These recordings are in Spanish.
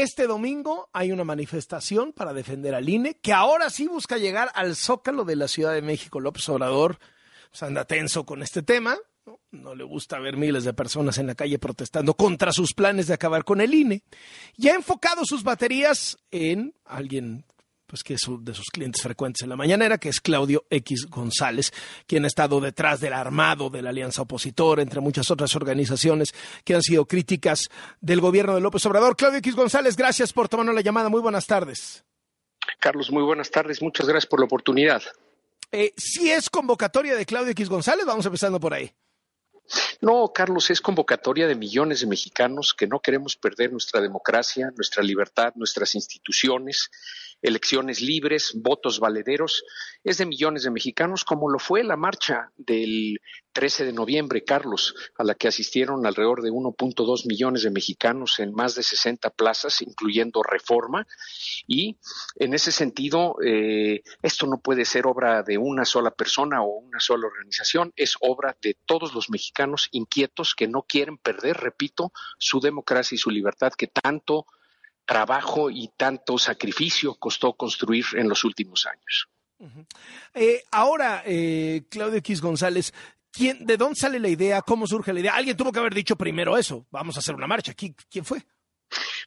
Este domingo hay una manifestación para defender al INE, que ahora sí busca llegar al zócalo de la Ciudad de México. López Obrador pues, anda tenso con este tema. ¿no? ¿no? le gusta ver miles de personas en la calle protestando contra sus planes de acabar con el INE. Y ha enfocado sus baterías en alguien pues que es de sus clientes frecuentes en la mañanera, que es Claudio X González, quien ha estado detrás del armado de la Alianza Opositora, entre muchas otras organizaciones que han sido críticas del gobierno de López Obrador. Claudio X González, gracias por tomarnos la llamada. Muy buenas tardes. Carlos, muy buenas tardes. Muchas gracias por la oportunidad. Eh, si es convocatoria de Claudio X González, vamos empezando por ahí. No, Carlos, es convocatoria de millones de mexicanos que no queremos perder nuestra democracia, nuestra libertad, nuestras instituciones elecciones libres, votos valederos, es de millones de mexicanos, como lo fue la marcha del 13 de noviembre, Carlos, a la que asistieron alrededor de 1.2 millones de mexicanos en más de 60 plazas, incluyendo reforma. Y en ese sentido, eh, esto no puede ser obra de una sola persona o una sola organización, es obra de todos los mexicanos inquietos que no quieren perder, repito, su democracia y su libertad que tanto trabajo y tanto sacrificio costó construir en los últimos años. Uh -huh. eh, ahora, eh, Claudio X González, ¿quién, ¿de dónde sale la idea? ¿Cómo surge la idea? Alguien tuvo que haber dicho primero eso, vamos a hacer una marcha. ¿Quién, quién fue?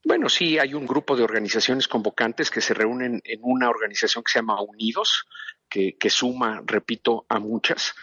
Bueno, sí, hay un grupo de organizaciones convocantes que se reúnen en una organización que se llama Unidos, que, que, suma, repito, a muchas.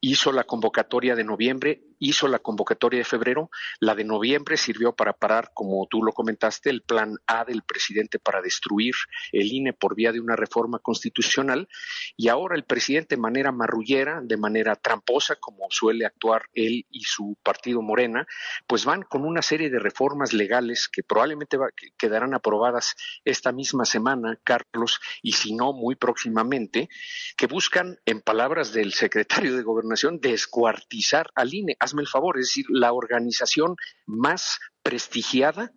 Hizo la convocatoria de noviembre, hizo la convocatoria de febrero. La de noviembre sirvió para parar, como tú lo comentaste, el plan A del presidente para destruir el INE por vía de una reforma constitucional. Y ahora el presidente, de manera marrullera, de manera tramposa, como suele actuar él y su partido Morena, pues van con una serie de reformas legales que probablemente va, que quedarán aprobadas esta misma semana, Carlos, y si no, muy próximamente que buscan, en palabras del secretario de Gobernación, descuartizar al INE. Hazme el favor, es decir, la organización más prestigiada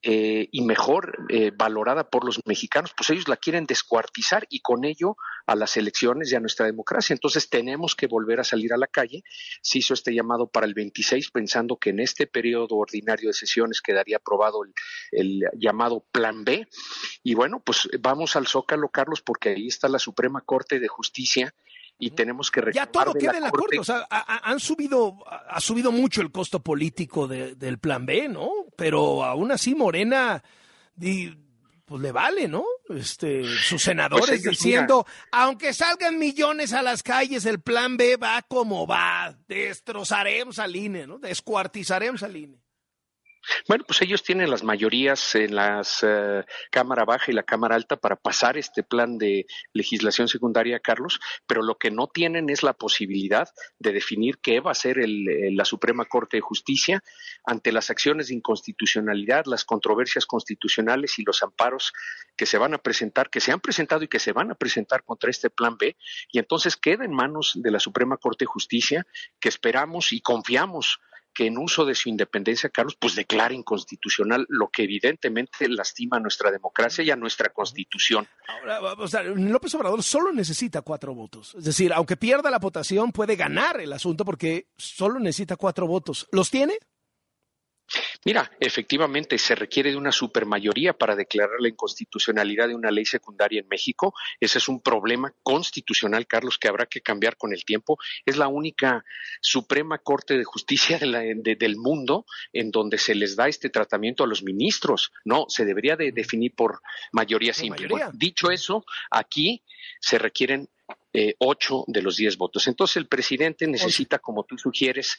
eh, y mejor eh, valorada por los mexicanos, pues ellos la quieren descuartizar y con ello a las elecciones y a nuestra democracia. Entonces tenemos que volver a salir a la calle. Se hizo este llamado para el 26 pensando que en este periodo ordinario de sesiones quedaría aprobado el, el llamado Plan B. Y bueno, pues vamos al Zócalo, Carlos, porque ahí está la Suprema Corte de Justicia y tenemos que ya todo queda en la corte, corte. o sea, ha, han subido ha subido mucho el costo político de, del plan B, ¿no? Pero aún así Morena pues le vale, ¿no? Este, sus senadores pues ellos, diciendo, mira, aunque salgan millones a las calles, el plan B va como va, destrozaremos al INE, ¿no? Descuartizaremos al INE. Bueno, pues ellos tienen las mayorías en las uh, Cámara Baja y la Cámara Alta para pasar este plan de legislación secundaria, Carlos, pero lo que no tienen es la posibilidad de definir qué va a ser el, el, la Suprema Corte de Justicia ante las acciones de inconstitucionalidad, las controversias constitucionales y los amparos que se van a presentar, que se han presentado y que se van a presentar contra este plan B, y entonces queda en manos de la Suprema Corte de Justicia, que esperamos y confiamos que en uso de su independencia, Carlos, pues declara inconstitucional lo que evidentemente lastima a nuestra democracia y a nuestra constitución. Ahora, o sea, López Obrador solo necesita cuatro votos. Es decir, aunque pierda la votación, puede ganar el asunto porque solo necesita cuatro votos. ¿Los tiene? Mira, efectivamente se requiere de una supermayoría para declarar la inconstitucionalidad de una ley secundaria en México. Ese es un problema constitucional, Carlos, que habrá que cambiar con el tiempo. Es la única Suprema Corte de Justicia de la, de, del mundo en donde se les da este tratamiento a los ministros. No, se debería de definir por mayoría simple. Mayoría. Bueno, dicho eso, aquí se requieren eh, ocho de los diez votos. Entonces el presidente necesita, como tú sugieres,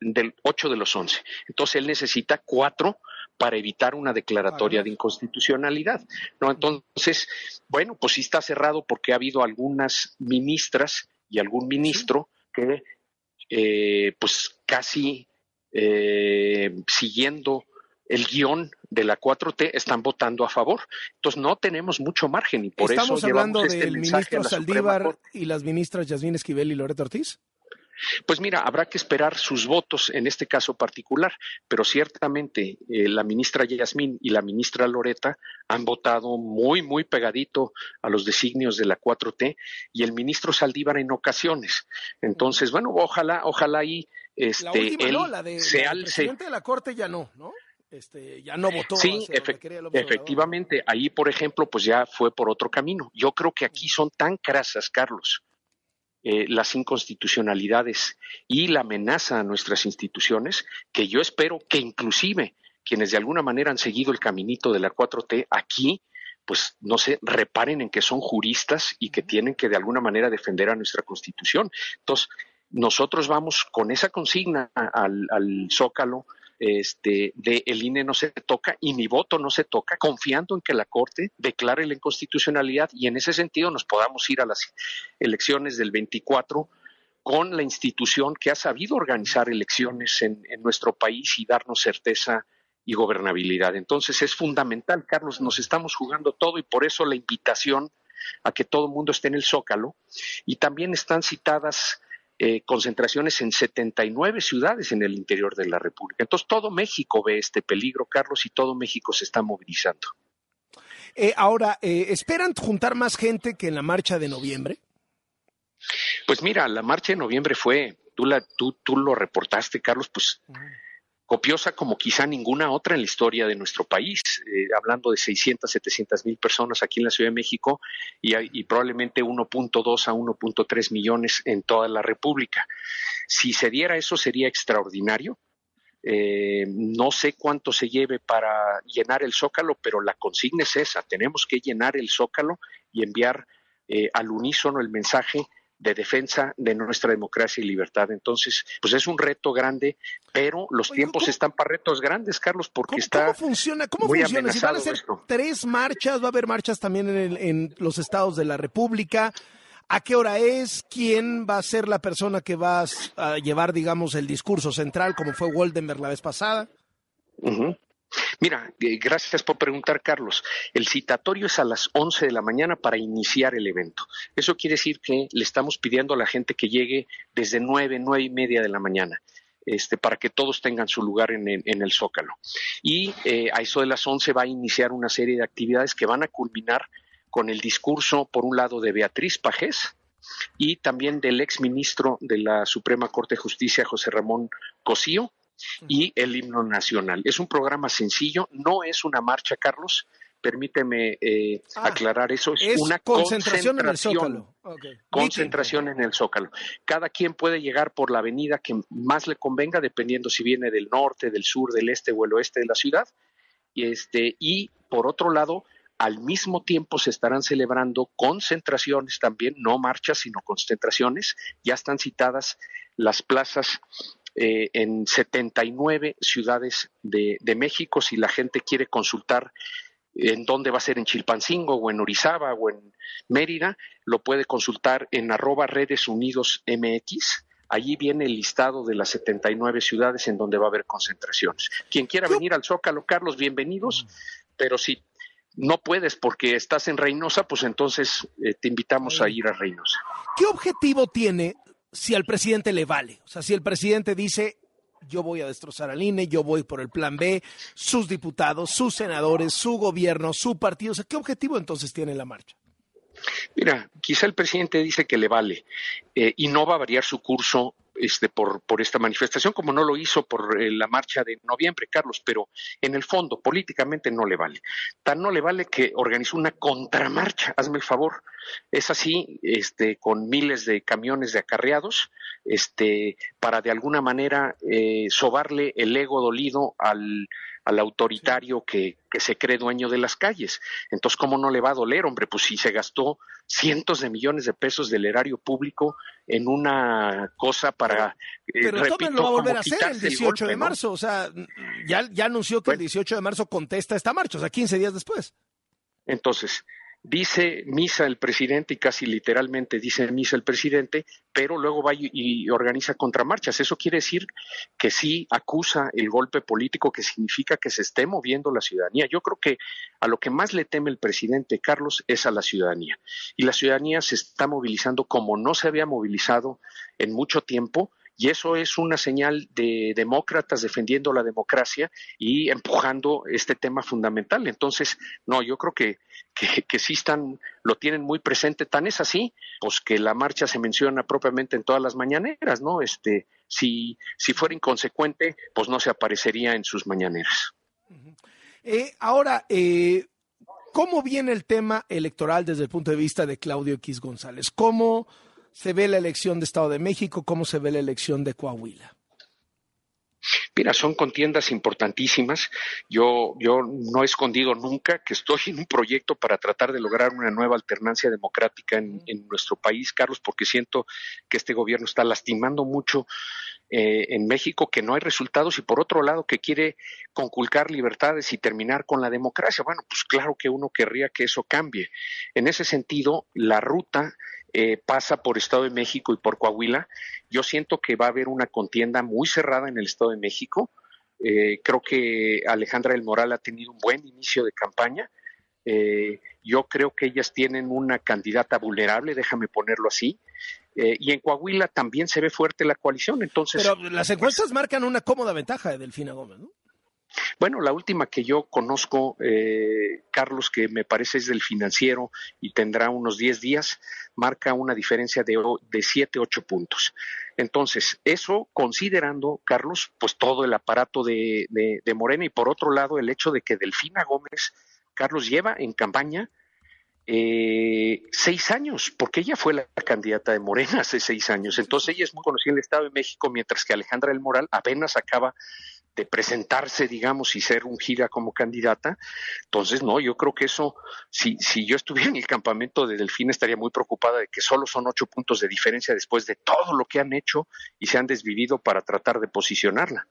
del ocho de los once. Entonces él necesita cuatro para evitar una declaratoria de inconstitucionalidad. ¿no? Entonces, bueno, pues sí está cerrado porque ha habido algunas ministras y algún ministro que, eh, pues casi eh, siguiendo el guion de la 4T están votando a favor. Entonces no tenemos mucho margen y por ¿Estamos eso hablando llevamos este del ministro Saldívar y las ministras Yasmín Esquivel y Loreto Ortiz? Pues mira, habrá que esperar sus votos en este caso particular, pero ciertamente eh, la ministra Yasmín y la ministra Loreta han votado muy, muy pegadito a los designios de la 4T y el ministro Saldívar en ocasiones. Entonces, bueno, ojalá, ojalá ahí este, la última, él no, la de, se la presidente de la Corte ya no, ¿no? Este, ya no votó. Sí, efectivamente. Ahí, por ejemplo, pues ya fue por otro camino. Yo creo que aquí son tan crasas, Carlos, eh, las inconstitucionalidades y la amenaza a nuestras instituciones, que yo espero que inclusive quienes de alguna manera han seguido el caminito de la 4T aquí, pues no se reparen en que son juristas y que tienen que de alguna manera defender a nuestra Constitución. Entonces, nosotros vamos con esa consigna al, al Zócalo, este, de el INE no se toca y mi voto no se toca, confiando en que la Corte declare la inconstitucionalidad y en ese sentido nos podamos ir a las elecciones del 24 con la institución que ha sabido organizar elecciones en, nuestro país y darnos certeza y gobernabilidad. Entonces es fundamental, Carlos, nos estamos jugando todo y por eso la invitación a que todo el mundo esté en el Zócalo y también están citadas eh, concentraciones en 79 ciudades en el interior de la República. Entonces, todo México ve este peligro, Carlos, y todo México se está movilizando. Eh, ahora, eh, ¿esperan juntar más gente que en la marcha de noviembre? Pues mira, la marcha de noviembre fue, tú, la, tú, tú lo reportaste, Carlos, pues copiosa como quizá ninguna otra en la historia de nuestro país, eh, hablando de 600, 700 mil personas aquí en la Ciudad de México y, probablemente 1.2 a 1.3 millones en toda la República. Si se diera eso sería extraordinario. Eh, no sé cuánto se lleve para llenar el zócalo, pero la consigna es esa, tenemos que llenar el zócalo y enviar eh, al unísono el mensaje de defensa de nuestra democracia y libertad. Entonces, pues es un reto grande, pero los tiempos están para retos grandes, Carlos, porque está. ¿Cómo funciona? ¿Cómo funciona? Si van a ser tres marchas, va a haber marchas también en, en, los estados de la República. ¿A qué hora es? ¿Quién va a ser la persona que va a llevar, digamos, el discurso central, como fue Woldenberg la vez pasada? Mira, eh, gracias por preguntar, Carlos. El citatorio es a las 11 de la mañana para iniciar el evento. Eso quiere decir que le estamos pidiendo a la gente que llegue desde nueve, nueve y media de la mañana. Este, para que todos tengan su lugar en, el Zócalo. Y eh, a eso de las 11 va a iniciar una serie de actividades que van a culminar con el discurso, por un lado, de Beatriz Pajés y también del ex ministro de la Suprema Corte de Justicia, José Ramón Cosío, y el himno nacional. Es un programa sencillo, no es una marcha, Carlos. Permíteme eh, ah, aclarar eso. Es, una concentración, en el Zócalo. Concentración en el Zócalo. Cada quien puede llegar por la avenida que más le convenga, dependiendo si viene del norte, del sur, del este o el oeste de la ciudad. Y, este, y por otro lado, al mismo tiempo se estarán celebrando concentraciones también, no marchas, sino concentraciones. Ya están citadas las plazas eh, en 79 ciudades de, México. Si la gente quiere consultar en dónde va a ser en Chilpancingo o en Orizaba o en Mérida, lo puede consultar en arroba redes unidos MX. Allí viene el listado de las 79 ciudades en donde va a haber concentraciones. Quien quiera venir al Zócalo, Carlos, bienvenidos, pero si no puedes porque estás en Reynosa, pues entonces eh, te invitamos a ir a Reynosa. ¿Qué objetivo tiene si al presidente le vale. O sea, si el presidente dice, yo voy a destrozar al INE, yo voy por el plan B, sus diputados, sus senadores, su gobierno, su partido, o sea, ¿qué objetivo entonces tiene la marcha? Mira, quizá el presidente dice que le vale eh, y no va a variar su curso este, por, por esta manifestación, como no lo hizo por eh, la marcha de noviembre, Carlos, pero en el fondo, políticamente no le vale. Tan no le vale que organizó una contramarcha, hazme el favor. Es así, este, con miles de camiones de acarreados, este, para de alguna manera eh, sobarle el ego dolido al al autoritario que, que, se cree dueño de las calles. Entonces, ¿cómo no le va a doler, hombre? Pues si se gastó cientos de millones de pesos del erario público en una cosa para... Eh, Pero repito, lo va a volver a hacer el 18 de marzo. O sea, ya, ya anunció que el 18 de marzo contesta esta marcha, o sea, 15 días después. Entonces, dice misa el presidente y casi literalmente dice misa el presidente, pero luego va y, organiza contramarchas. Eso quiere decir que sí acusa el golpe político, que significa que se esté moviendo la ciudadanía. Yo creo que a lo que más le teme el presidente Carlos es a la ciudadanía. Y la ciudadanía se está movilizando como no se había movilizado en mucho tiempo y eso es una señal de demócratas defendiendo la democracia y empujando este tema fundamental. Entonces, no, yo creo que, que, sí están, lo tienen muy presente. Tan es así, pues que la marcha se menciona propiamente en todas las mañaneras, ¿no? Este, si, si fuera inconsecuente, pues no se aparecería en sus mañaneras. Eh, ahora, eh, ¿cómo viene el tema electoral desde el punto de vista de Claudio X González? ¿Cómo se ve la elección de Estado de México? ¿Cómo se ve la elección de Coahuila? Mira, son contiendas importantísimas. Yo, yo no he escondido nunca que estoy en un proyecto para tratar de lograr una nueva alternancia democrática en, nuestro país, Carlos, porque siento que este gobierno está lastimando mucho eh, en México, que no hay resultados y por otro lado que quiere conculcar libertades y terminar con la democracia. Bueno, pues claro que uno querría que eso cambie. En ese sentido, la ruta eh, pasa por Estado de México y por Coahuila. Yo siento que va a haber una contienda muy cerrada en el Estado de México. Eh, creo que Alejandra del Moral ha tenido un buen inicio de campaña. Eh, yo creo que ellas tienen una candidata vulnerable, déjame ponerlo así. y en Coahuila también se ve fuerte la coalición. Entonces, Pero las encuestas marcan una cómoda ventaja de Delfina Gómez, ¿no? Bueno, la última que yo conozco, eh, Carlos, que me parece es del financiero y tendrá unos 10 días, marca una diferencia de, de 7, 8 puntos. Entonces, eso considerando, Carlos, pues todo el aparato de, de, Morena y por otro lado el hecho de que Delfina Gómez, Carlos, lleva en campaña eh, seis años, porque ella fue la candidata de Morena hace seis años. Entonces ella es muy conocida en el Estado de México, mientras que Alejandra del Moral apenas acaba de presentarse, digamos, y ser un gira como candidata. Entonces, no, yo creo que eso, si, si yo estuviera en el campamento de Delfín, estaría muy preocupada de que solo son ocho puntos de diferencia después de todo lo que han hecho y se han desvivido para tratar de posicionarla.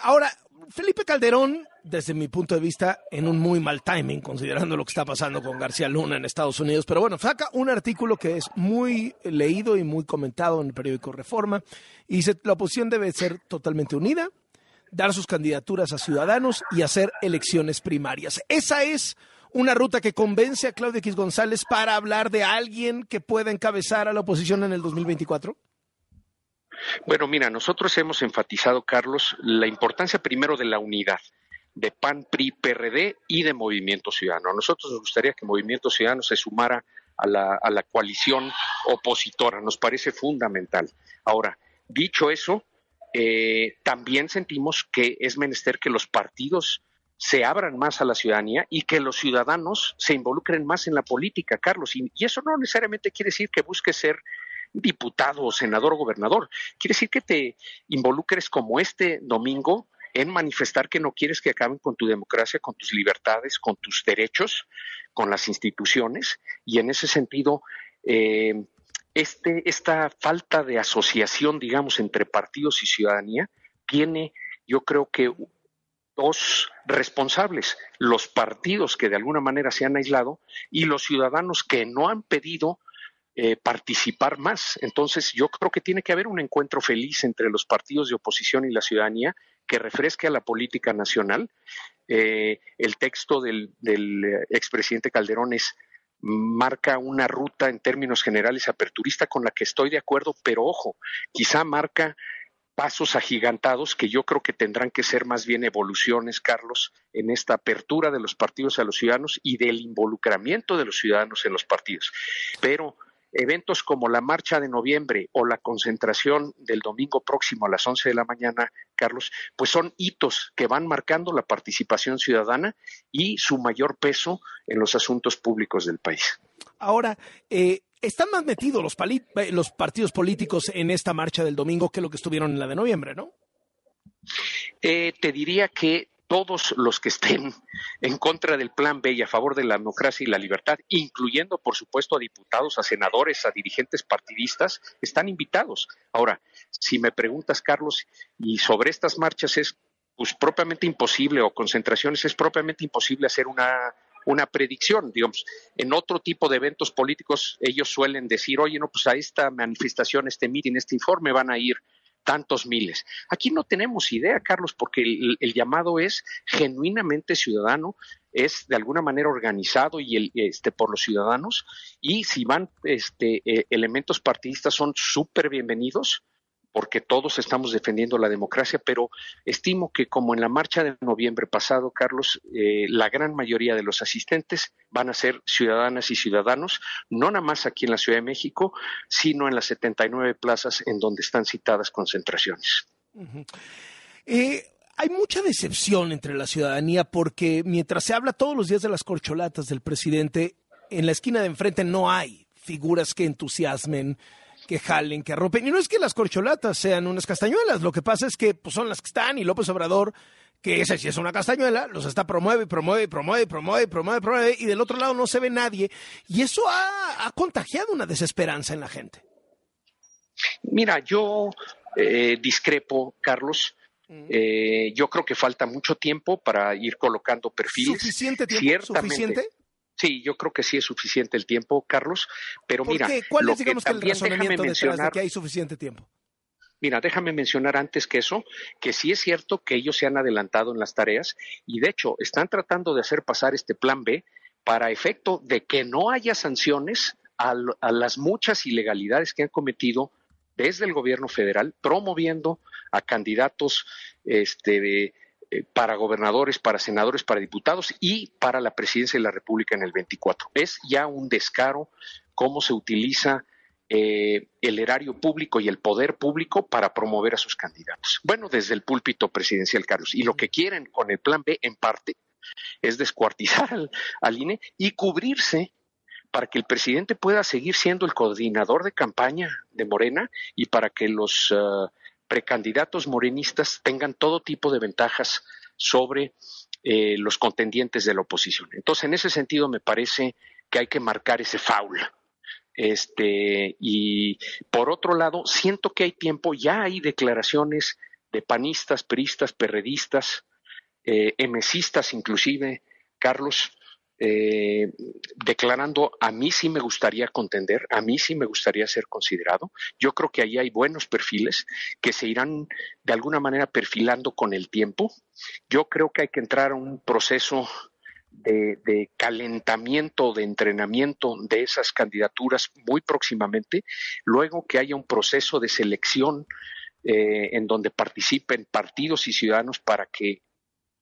Ahora, Felipe Calderón, desde mi punto de vista, en un muy mal timing, considerando lo que está pasando con García Luna en Estados Unidos. Pero bueno, saca un artículo que es muy leído y muy comentado en el periódico Reforma. Y dice, la oposición debe ser totalmente unida, dar sus candidaturas a ciudadanos y hacer elecciones primarias. Esa es una ruta que convence a Claudio X González para hablar de alguien que pueda encabezar a la oposición en el 2024. Bueno, mira, nosotros hemos enfatizado, Carlos, la importancia primero de la unidad de PAN, PRI, PRD y de Movimiento Ciudadano. A nosotros nos gustaría que Movimiento Ciudadano se sumara a la, a la coalición opositora, nos parece fundamental. Ahora, dicho eso, eh, también sentimos que es menester que los partidos se abran más a la ciudadanía y que los ciudadanos se involucren más en la política, Carlos. Y, y eso no necesariamente quiere decir que busque ser diputado, senador gobernador. Quiere decir que te involucres como este domingo en manifestar que no quieres que acaben con tu democracia, con tus libertades, con tus derechos, con las instituciones. Y en ese sentido, eh, este, esta falta de asociación, digamos, entre partidos y ciudadanía tiene, yo creo que dos responsables, los partidos que de alguna manera se han aislado y los ciudadanos que no han pedido eh, participar más. Entonces, yo creo que tiene que haber un encuentro feliz entre los partidos de oposición y la ciudadanía que refresque a la política nacional. Eh, el texto del, del eh, expresidente Calderón es marca una ruta en términos generales aperturista con la que estoy de acuerdo, pero ojo, quizá marca pasos agigantados que yo creo que tendrán que ser más bien evoluciones, Carlos, en esta apertura de los partidos a los ciudadanos y del involucramiento de los ciudadanos en los partidos. Pero eventos como la marcha de noviembre o la concentración del domingo próximo a las 11 de la mañana, Carlos, pues son hitos que van marcando la participación ciudadana y su mayor peso en los asuntos públicos del país. Ahora, eh, están más metidos los, eh, los partidos políticos en esta marcha del domingo que lo que estuvieron en la de noviembre, ¿no? Eh, te diría que todos los que estén en contra del plan B y a favor de la democracia y la libertad, incluyendo, por supuesto, a diputados, a senadores, a dirigentes partidistas, están invitados. Ahora, si me preguntas, Carlos, y sobre estas marchas es pues propiamente imposible o concentraciones es propiamente imposible hacer una una predicción, digamos, en otro tipo de eventos políticos ellos suelen decir, oye, no, pues a esta manifestación, este meeting, este informe van a ir tantos miles. Aquí no tenemos idea, Carlos, porque el, llamado es genuinamente ciudadano, es de alguna manera organizado y el, este, por los ciudadanos, y si van este, eh, elementos partidistas son súper bienvenidos porque todos estamos defendiendo la democracia, pero estimo que como en la marcha de noviembre pasado, Carlos, eh, la gran mayoría de los asistentes van a ser ciudadanas y ciudadanos, no nada más aquí en la Ciudad de México, sino en las 79 plazas en donde están citadas concentraciones. Eh, hay mucha decepción entre la ciudadanía porque mientras se habla todos los días de las corcholatas del presidente, en la esquina de enfrente no hay figuras que entusiasmen, que jalen, que arropen. Y no es que las corcholatas sean unas castañuelas, lo que pasa es que pues, son las que están y López Obrador, que ese sí es una castañuela, los está promueve, promueve, promueve, promueve, promueve, promueve, y del otro lado no se ve nadie. Y eso ha, contagiado una desesperanza en la gente. Mira, yo eh, discrepo, Carlos. Eh, yo creo que falta mucho tiempo para ir colocando perfiles. ¿Suficiente tiempo? ¿Suficiente? Sí, yo creo que sí es suficiente el tiempo, Carlos. Pero mira, ¿cuál es, digamos, que, el razonamiento detrás de que hay suficiente tiempo? Mira, déjame mencionar antes que eso, que sí es cierto que ellos se han adelantado en las tareas y de hecho están tratando de hacer pasar este plan B para efecto de que no haya sanciones a, a las muchas ilegalidades que han cometido desde el gobierno federal, promoviendo a candidatos este, para gobernadores, para senadores, para diputados y para la presidencia de la República en el 24. Es ya un descaro cómo se utiliza eh, el erario público y el poder público para promover a sus candidatos. Bueno, desde el púlpito presidencial, Carlos. Y lo que quieren con el plan B, en parte, es descuartizar al, INE y cubrirse para que el presidente pueda seguir siendo el coordinador de campaña de Morena y para que los ah, precandidatos morenistas tengan todo tipo de ventajas sobre eh, los contendientes de la oposición. Entonces, en ese sentido, me parece que hay que marcar ese foul. Este, y por otro lado, siento que hay tiempo, ya hay declaraciones de panistas, peristas, perredistas, eh, emesistas inclusive, Carlos, eh, declarando a mí sí me gustaría contender, a mí sí me gustaría ser considerado. Yo creo que ahí hay buenos perfiles que se irán de alguna manera perfilando con el tiempo. Yo creo que hay que entrar a un proceso de, calentamiento, de entrenamiento de esas candidaturas muy próximamente, luego que haya un proceso de selección eh, en donde participen partidos y ciudadanos para que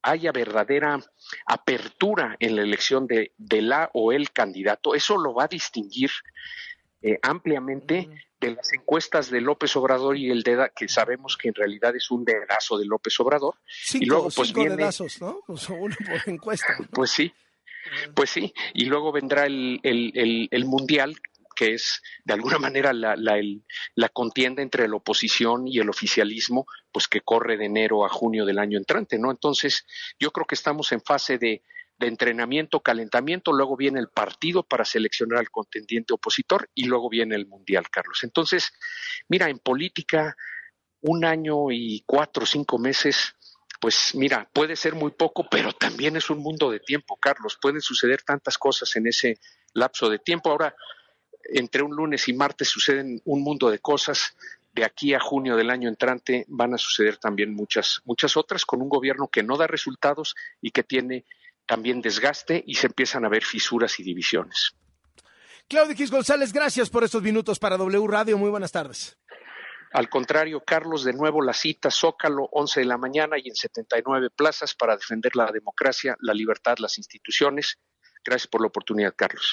haya verdadera apertura en la elección de, la o el candidato, eso lo va a distinguir eh, ampliamente de las encuestas de López Obrador y el DEDA, que sabemos que en realidad es un dedazo de López Obrador. y luego, pues, dedazos, ¿no? Pues uno por encuesta. Pues sí, pues sí. Y luego vendrá el, el, el Mundial, que es de alguna manera la, la, contienda entre la oposición y el oficialismo, pues que corre de enero a junio del año entrante, ¿no? Entonces, yo creo que estamos en fase de, de entrenamiento, calentamiento, luego viene el partido para seleccionar al contendiente opositor y luego viene el mundial, Carlos. Entonces, mira, en política, un año y cuatro o cinco meses, pues mira, puede ser muy poco, pero también es un mundo de tiempo, Carlos. Pueden suceder tantas cosas en ese lapso de tiempo. Ahora, entre un lunes y martes suceden un mundo de cosas. De aquí a junio del año entrante van a suceder también muchas, muchas otras con un gobierno que no da resultados y que tiene también desgaste y se empiezan a ver fisuras y divisiones. Claudio X González, gracias por estos minutos para W Radio. Muy buenas tardes. Al contrario, Carlos, de nuevo la cita Zócalo, 11 de la mañana y en 79 plazas para defender la democracia, la libertad, las instituciones. Gracias por la oportunidad, Carlos.